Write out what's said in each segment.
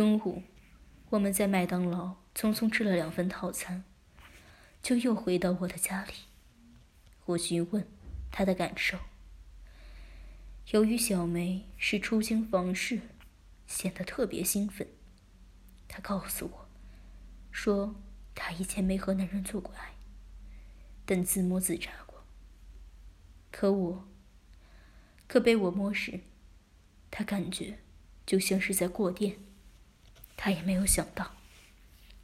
中午，我们在麦当劳匆匆吃了两份套餐，就又回到我的家里。我询问他的感受。由于小梅是初经房事，显得特别兴奋。她告诉我，说她以前没和男人做过爱，但自摸自查过。可我，可被我摸时，她感觉就像是在过电。他也没有想到，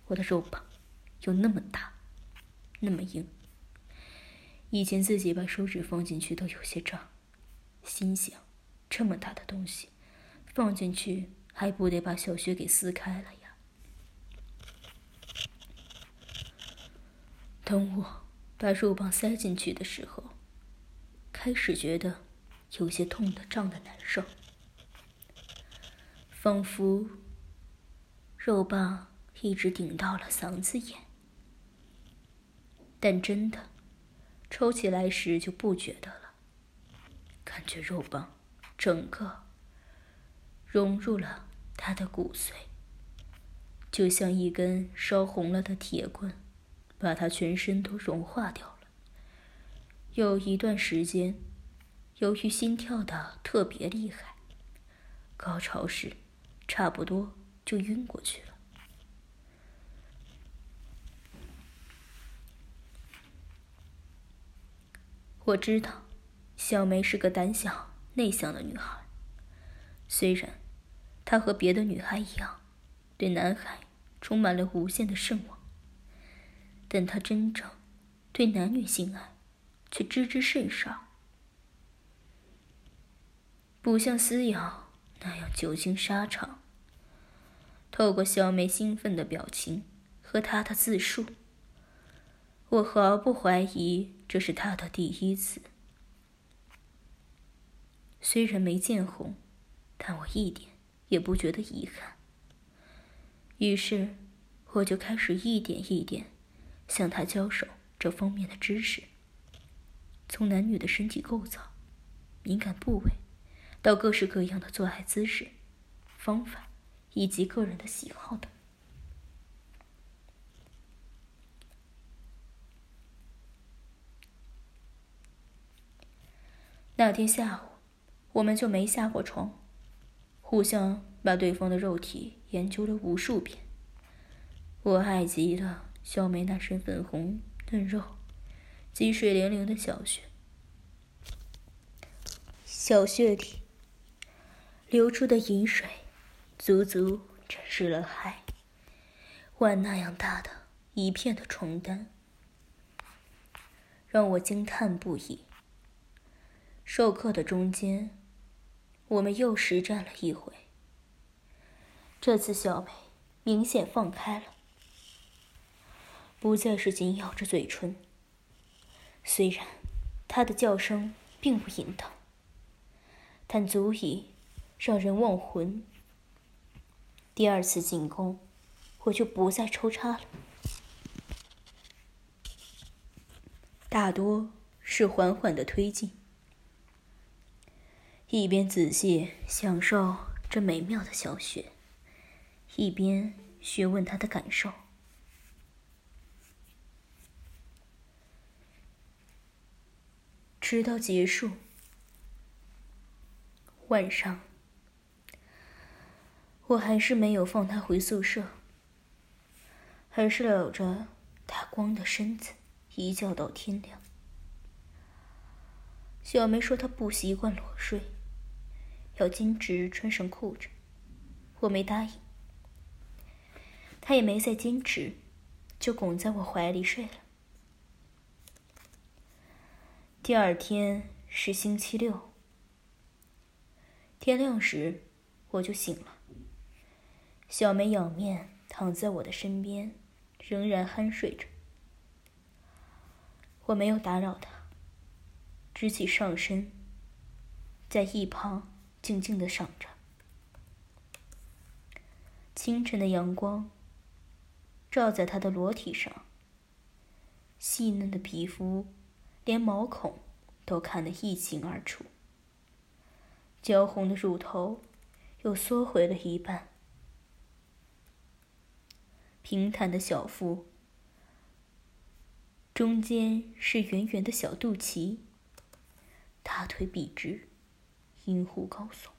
我的肉棒有那么大，那么硬。以前自己把手指放进去都有些胀。心想，这么大的东西放进去，还不得把小穴给撕开了呀？等我把肉棒塞进去的时候，开始觉得有些痛的、胀的难受，仿佛肉棒一直顶到了嗓子眼。但真的抽起来时就不觉得了。感觉肉棒整个融入了他的骨髓，就像一根烧红了的铁棍，把他全身都融化掉了。有一段时间，由于心跳的特别厉害，高潮时差不多就晕过去了。我知道。小梅是个胆小内向的女孩，虽然她和别的女孩一样，对男孩充满了无限的圣望，但她真正对男女性爱却知之甚少，不像思瑶那样久经沙场。透过小梅兴奋的表情和她的自述，我毫不怀疑这是她的第一次。虽然没见红，但我一点也不觉得遗憾。于是，我就开始一点一点向他教授这方面的知识，从男女的身体构造、敏感部位，到各式各样的做爱姿势、方法以及个人的喜好等。那天下午。我们就没下过床，互相把对方的肉体研究了无数遍。我爱极了小梅那身粉红嫩肉及水灵灵的小穴，小穴里流出的饮水，足足沾湿了海碗那样大的一片的床单，让我惊叹不已。授课的中间。我们又实战了一回。这次小梅明显放开了，不再是紧咬着嘴唇。虽然她的叫声并不淫荡，但足以让人忘魂。第二次进攻，我就不再抽插了，大多是缓缓的推进。一边仔细享受这美妙的小雪，一边询问他的感受。直到结束，晚上，我还是没有放他回宿舍，还是搂着他光的身子一觉到天亮。小梅说她不习惯裸睡。要坚持穿上裤子，我没答应。他也没再坚持，就拱在我怀里睡了。第二天是星期六，天亮时我就醒了。小梅仰面躺在我的身边，仍然酣睡着。我没有打扰她，直起上身，在一旁。静静的赏着清晨的阳光，照在他的裸体上。细嫩的皮肤，连毛孔都看得一清二楚。焦红的乳头又缩回了一半，平坦的小腹，中间是圆圆的小肚脐，大腿笔直，阴户高耸，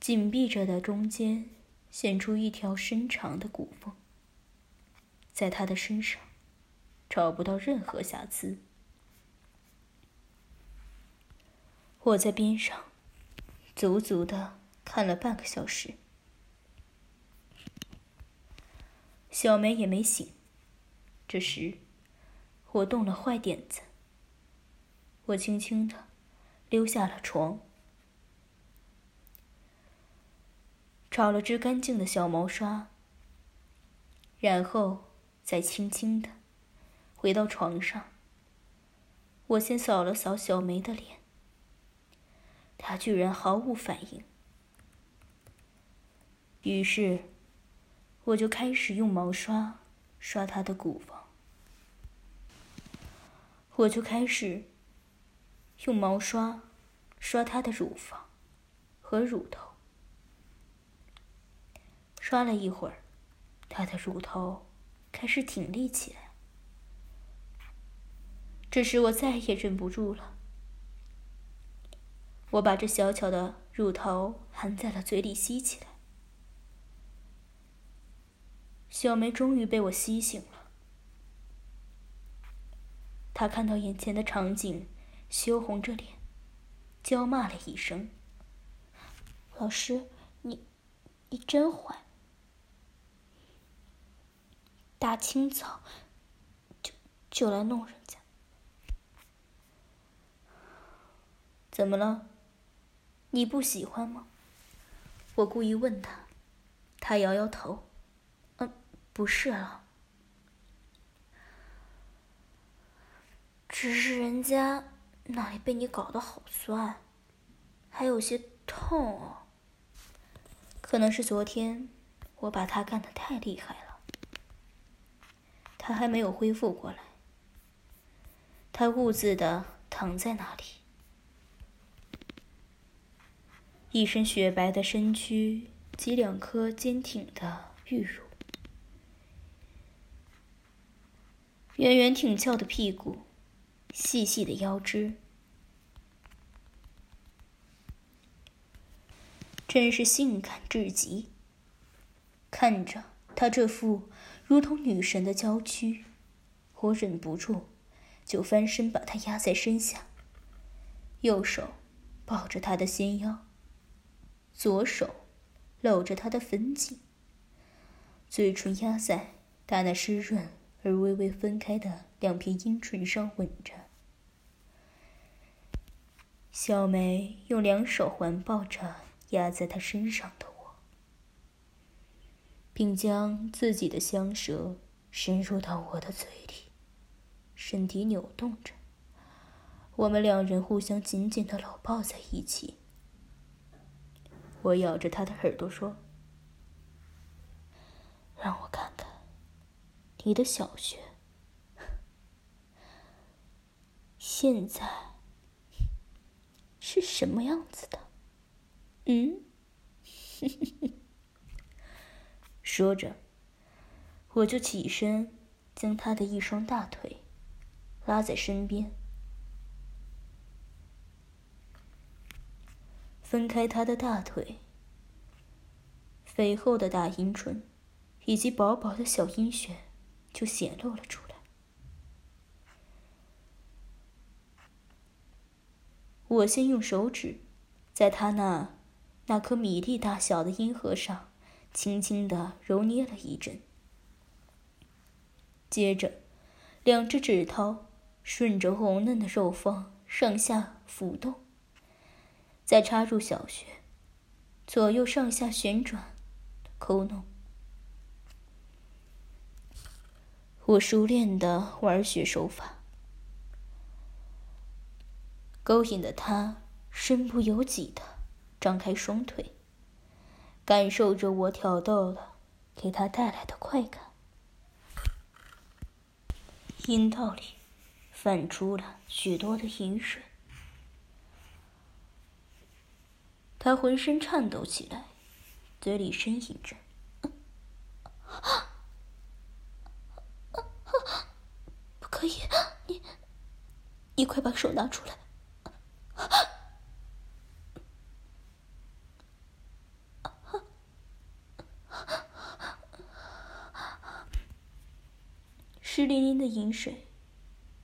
紧闭着的中间显出一条深长的骨缝，在他的身上找不到任何瑕疵。我在边上，足足的看了半个小时。小梅也没醒。这时，我动了坏点子。我轻轻的溜下了床，找了只干净的小毛刷，然后再轻轻的回到床上。我先扫了扫小梅的脸，她居然毫无反应。于是。我就开始用毛刷刷她的骨房，我就开始用毛刷刷她的乳房和乳头。刷了一会儿，她的乳头开始挺立起来。这时我再也忍不住了，我把这小巧的乳头含在了嘴里吸起来。小梅终于被我吸醒了。她看到眼前的场景，羞红着脸，娇骂了一声：“老师，你，你真坏！大清早就就来弄人家，怎么了？你不喜欢吗？”我故意问他，他摇摇头。不是了，只是人家那里被你搞得好酸，还有些痛哦。可能是昨天我把他干的太厉害了，他还没有恢复过来。他兀自的躺在那里，一身雪白的身躯及两颗坚挺的玉乳。圆圆挺翘的屁股，细细的腰肢，真是性感至极。看着她这副如同女神的娇躯，我忍不住就翻身把她压在身下，右手抱着她的纤腰，左手搂着她的粉颈，嘴唇压在她那湿润。而微微分开的两片阴唇上吻着，小梅用两手环抱着压在她身上的我，并将自己的香舌伸入到我的嘴里，身体扭动着，我们两人互相紧紧的搂抱在一起。我咬着她的耳朵说：“让我看。”你的小学现在是什么样子的？嗯，说着，我就起身，将他的一双大腿拉在身边，分开他的大腿，肥厚的大阴唇以及薄薄的小阴穴。就显露了出来。我先用手指，在他那那颗米粒大小的阴核上，轻轻的揉捏了一阵。接着，两只指头顺着红嫩的肉缝上下浮动，再插入小穴，左右上下旋转，抠弄。我熟练的玩雪手法，勾引的他身不由己的张开双腿，感受着我挑逗的给他带来的快感，阴道里泛出了许多的饮水，他浑身颤抖起来，嘴里呻吟着。可以，你，你快把手拿出来。湿淋淋的饮水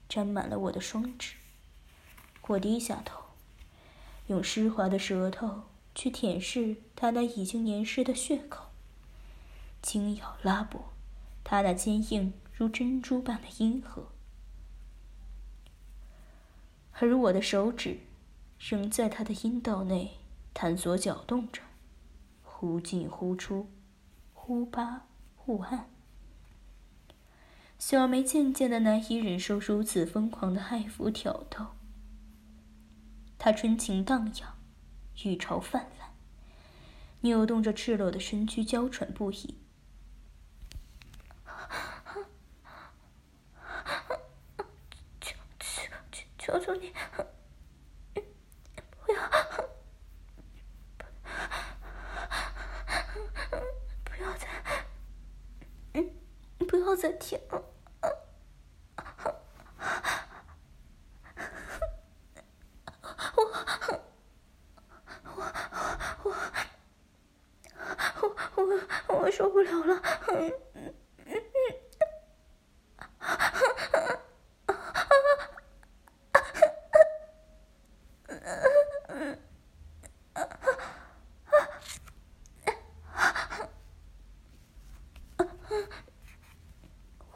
沾满了我的双指，我低下头，用湿滑的舌头去舔舐他那已经黏湿的血口，轻咬拉拨他那坚硬如珍珠般的阴核，而我的手指仍在他的阴道内探索搅动着，忽进忽出，忽扒忽按。小梅渐渐的难以忍受如此疯狂的爱抚挑逗，她春情荡漾，欲潮泛滥，扭动着赤裸的身躯，娇喘不已。求求求求你，不要，不要再，嗯，不要再舔了。受不了了！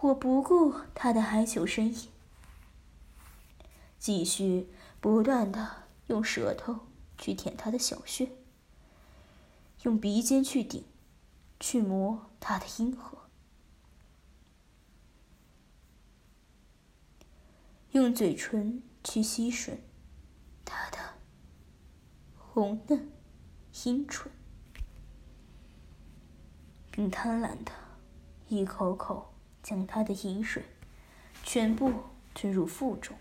我不顾他的哀求呻吟，继续不断的用舌头去舔他的小穴，用鼻尖去顶。去磨他的阴核，用嘴唇去吸吮他的红嫩阴唇，并贪婪的一口口将他的饮水全部吞入腹中。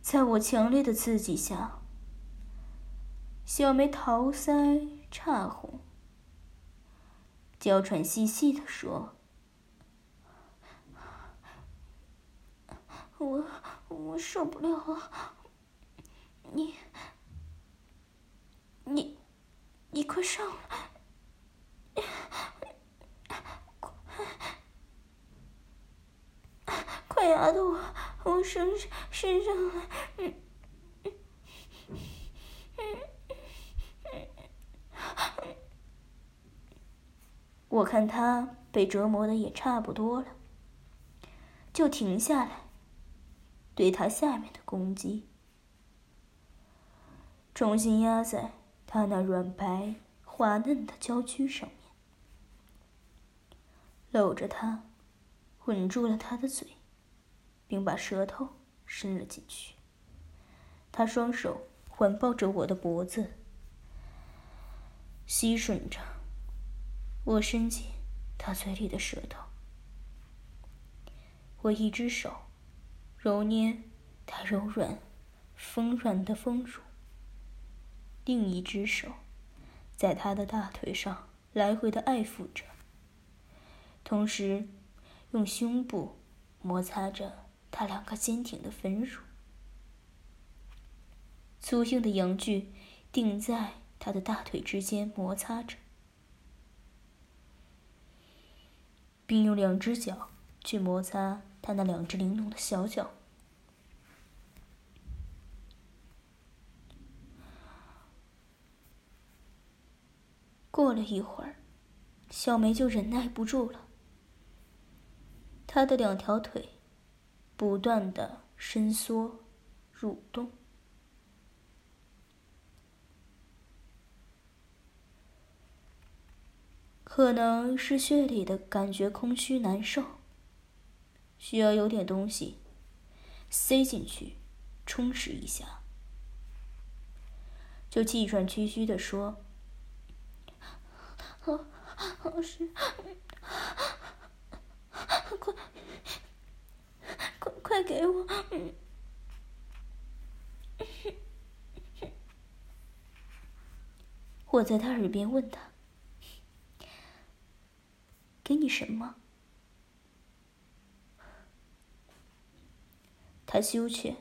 在我强烈的刺激下。小梅桃腮岔红，娇喘细细的说：“我我受不了了，你你你快上来，快压到我我身身上来，嗯。”我看他被折磨的也差不多了，就停下来，对他下面的攻击，重新压在他那软白滑嫩的娇躯上面，搂着他，吻住了他的嘴，并把舌头伸了进去。他双手环抱着我的脖子，吸吮着。我伸进他嘴里的舌头，我一只手揉捏他柔软、丰软的丰乳，另一只手在他的大腿上来回的爱抚着，同时用胸部摩擦着他两个坚挺的粉乳，粗硬的阳具顶在他的大腿之间摩擦着。并用两只脚去摩擦他那两只玲珑的小脚。过了一会儿，小梅就忍耐不住了，她的两条腿不断的伸缩、蠕动。可能是血里的感觉空虚难受，需要有点东西塞进去充实一下，就气喘吁吁的说：“老师，快快给我。我在他耳边问他给你什么？他羞怯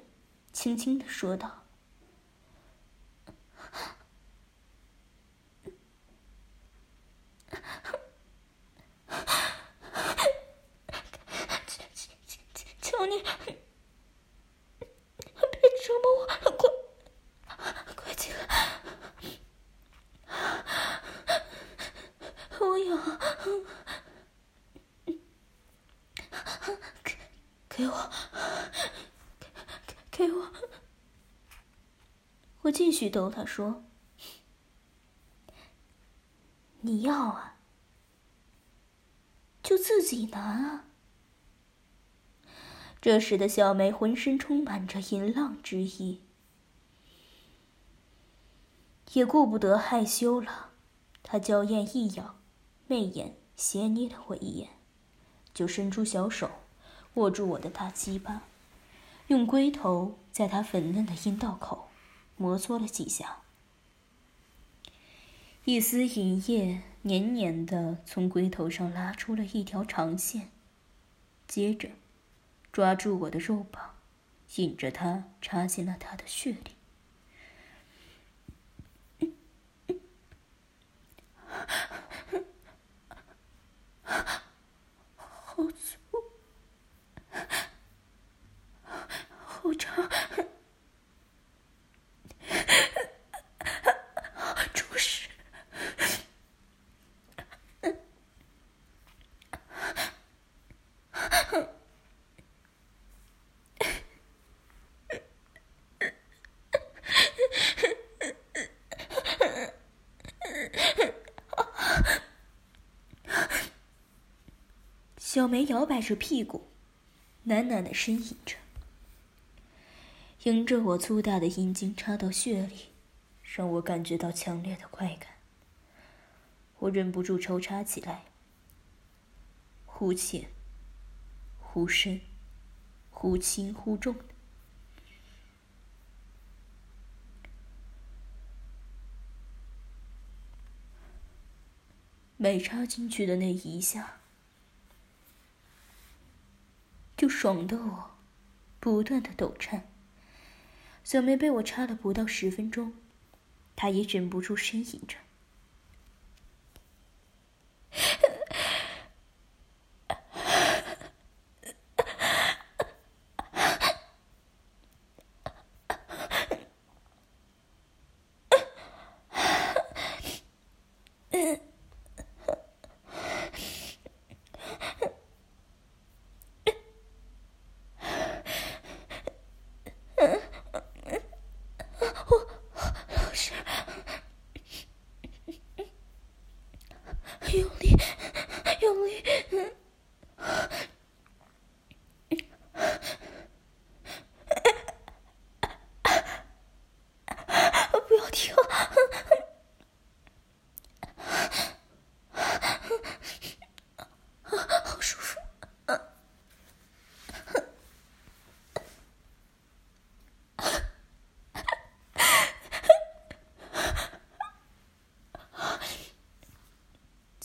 轻轻的说道。继续逗他说：“你要啊，就自己拿啊。”这时的小梅浑身充满着淫浪之意，也顾不得害羞了。她娇艳一咬，媚眼斜睨了我一眼，就伸出小手握住我的大鸡巴。用龟头在她粉嫩的阴道口摩挲了几下，一丝银液黏黏的从龟头上拉出了一条长线，接着抓住我的肉棒，引着它插进了他的血里。小梅摇摆着屁股，喃喃的呻吟着，迎着我粗大的阴茎插到血里，让我感觉到强烈的快感。我忍不住抽插起来，忽浅，忽深，忽轻忽重的。每插进去的那一下。就爽的我，不断的抖颤。小梅被我插了不到十分钟，她也忍不住呻吟着。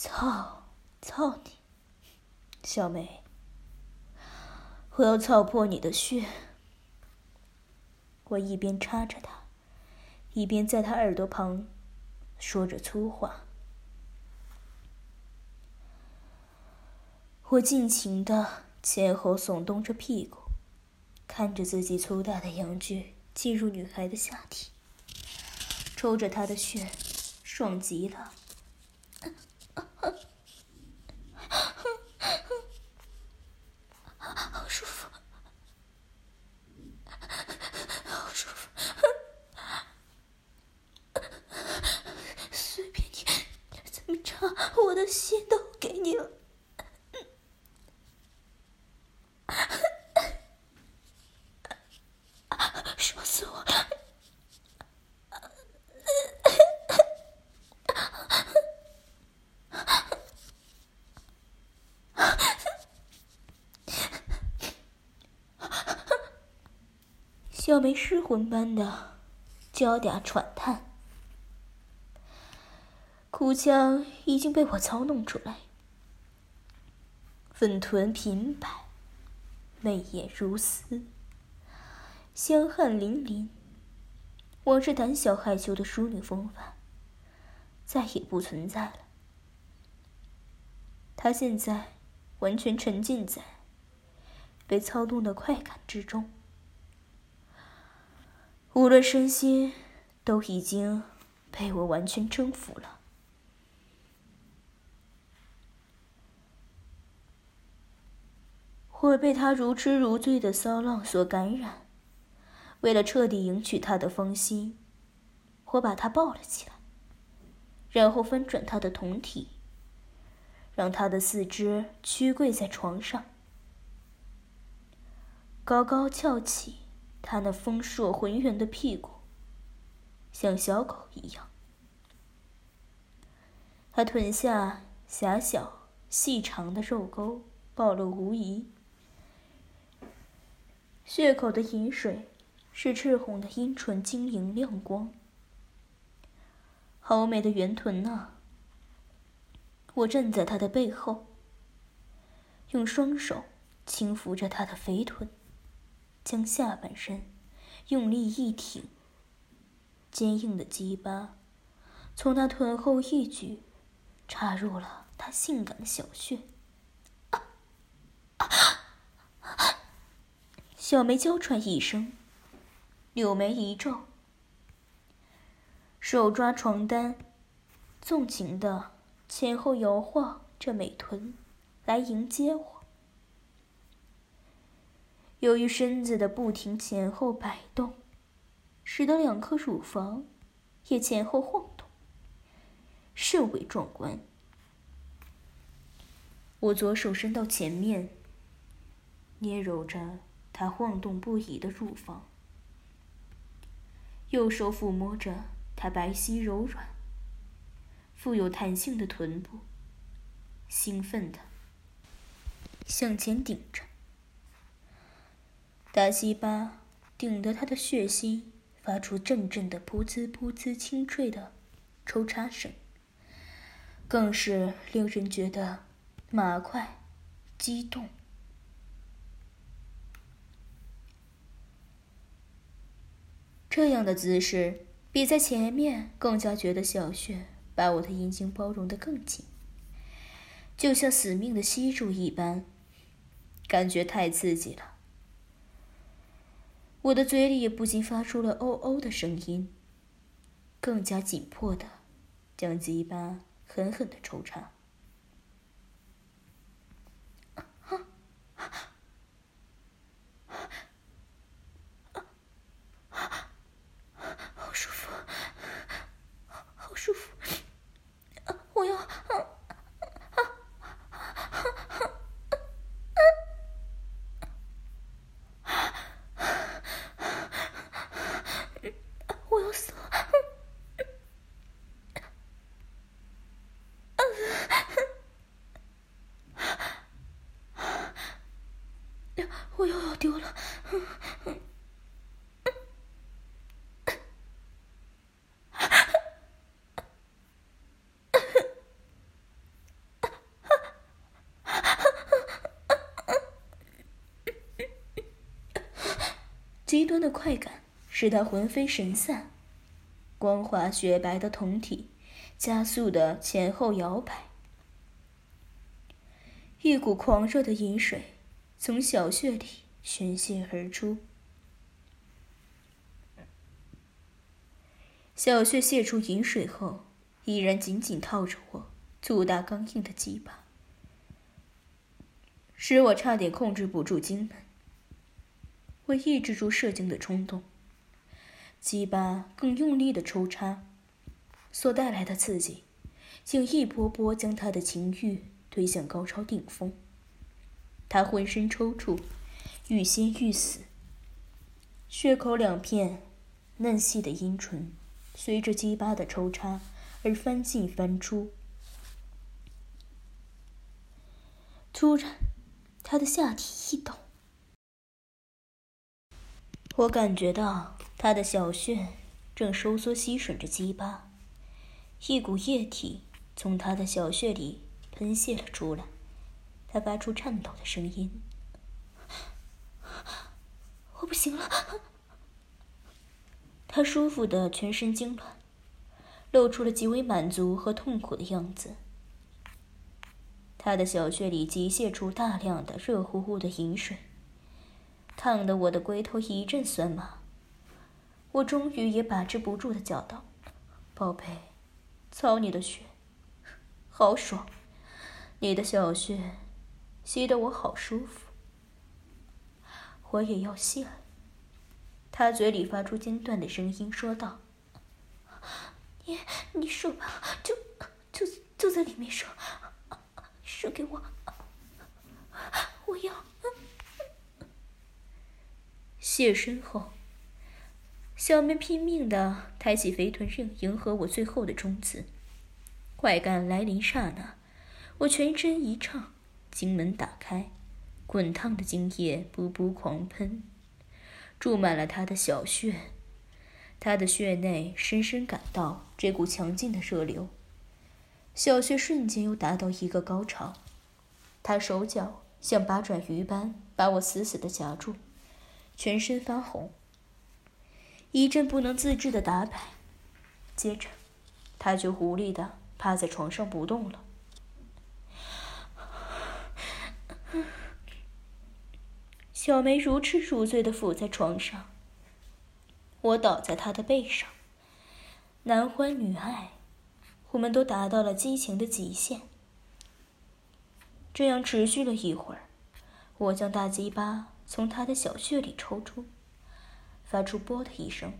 操！操你小梅，我要操破你的血！我一边插着他，一边在他耳朵旁说着粗话。我尽情的前后耸动着屁股，看着自己粗大的阳具进入女孩的下体，抽着她的血，爽极了了。小梅失魂般的娇嗲喘叹，哭腔已经被我操弄出来，粉臀平摆，媚眼如丝，香汗淋漓。往日胆小害羞的淑女风范再也不存在了。她现在完全沉浸在被操纵的快感之中，无论身心都已经被我完全征服了。我被他如痴如醉的骚浪所感染，为了彻底赢取他的芳心，我把他抱了起来，然后翻转他的酮体，让他的四肢屈跪在床上，高高翘起他那丰硕浑圆的屁股，像小狗一样。他臀下狭小细长的肉沟暴露无遗。血口的饮水，是赤红的阴唇晶莹亮光。好美的圆臀呐！我站在他的背后，用双手轻抚着他的肥臀，将下半身用力一挺，坚硬的鸡巴从他臀后一举插入了他性感的小穴。小梅娇喘一声，柳眉一皱，手抓床单，纵情的前后摇晃着美臀，来迎接我。由于身子的不停前后摆动，使得两颗乳房也前后晃动，甚为壮观。我左手伸到前面，捏揉着。他晃动不已的乳房，右手抚摸着他白皙柔软、富有弹性的臀部，兴奋的向前顶着。大西巴顶得他的血心发出阵阵的噗呲噗呲清脆的抽插声，更是令人觉得麻快、激动。这样的姿势比在前面更加觉得小穴把我的阴茎包容得更紧，就像死命的吸住一般，感觉太刺激了。我的嘴里也不禁发出了“哦哦”的声音，更加紧迫的将鸡巴狠狠的抽插。我又要丢了，极端的快感使他魂飞神散，光滑雪白的酮体加速的前后摇摆，一股狂热的饮水。从小穴里宣泄而出，小穴泄出饮水后，依然紧紧套着我粗大刚硬的鸡巴，使我差点控制不住精门。会抑制住射精的冲动，鸡巴更用力的抽插，所带来的刺激，竟一波波将他的情欲推向高潮顶峰。他浑身抽搐，欲仙欲死。血口两片嫩细的阴唇，随着鸡巴的抽插而翻进翻出。突然，他的下体一抖，我感觉到他的小穴正收缩吸吮着鸡巴，一股液体从他的小穴里喷泄了出来。他发出颤抖的声音：“我不行了，他舒服的全身痉挛，露出了极为满足和痛苦的样子。他的小穴里急泄出大量的热乎乎的饮水，烫得我的龟头一阵酸麻。我终于也把持不住的叫道：“宝贝，操你的血，好爽！你的小穴吸得我好舒服，我也要吸了。”他嘴里发出间断的声音说道：“你你说吧，就就就在里面说，说给我，我要。”谢身后，小妹拼命的抬起肥臀刃，迎合我最后的冲刺。快感来临刹那，我全身一畅，经门打开，滚烫的精液噗噗狂喷。注满了他的小穴，他的穴内深深感到这股强劲的热流，小穴瞬间又达到一个高潮。他手脚像八爪鱼般把我死死的夹住，全身发红，一阵不能自制的打摆，接着他就无力的趴在床上不动了。小梅如痴如醉的伏在床上，我倒在她的背上。男欢女爱，我们都达到了激情的极限。这样持续了一会儿，我将大鸡巴从他的小穴里抽出，发出“啵”的一声，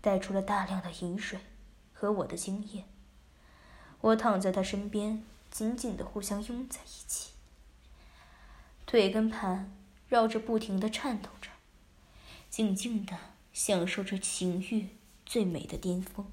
带出了大量的饮水和我的精液。我躺在他身边，紧紧的互相拥在一起，腿跟盘。绕着不停的颤抖着，静静的享受着情欲最美的巅峰。